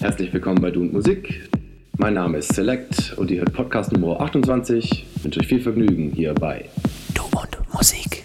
Herzlich willkommen bei Du und Musik. Mein Name ist Select und ihr hört Podcast Nummer 28. Ich wünsche euch viel Vergnügen hierbei. Du und Musik.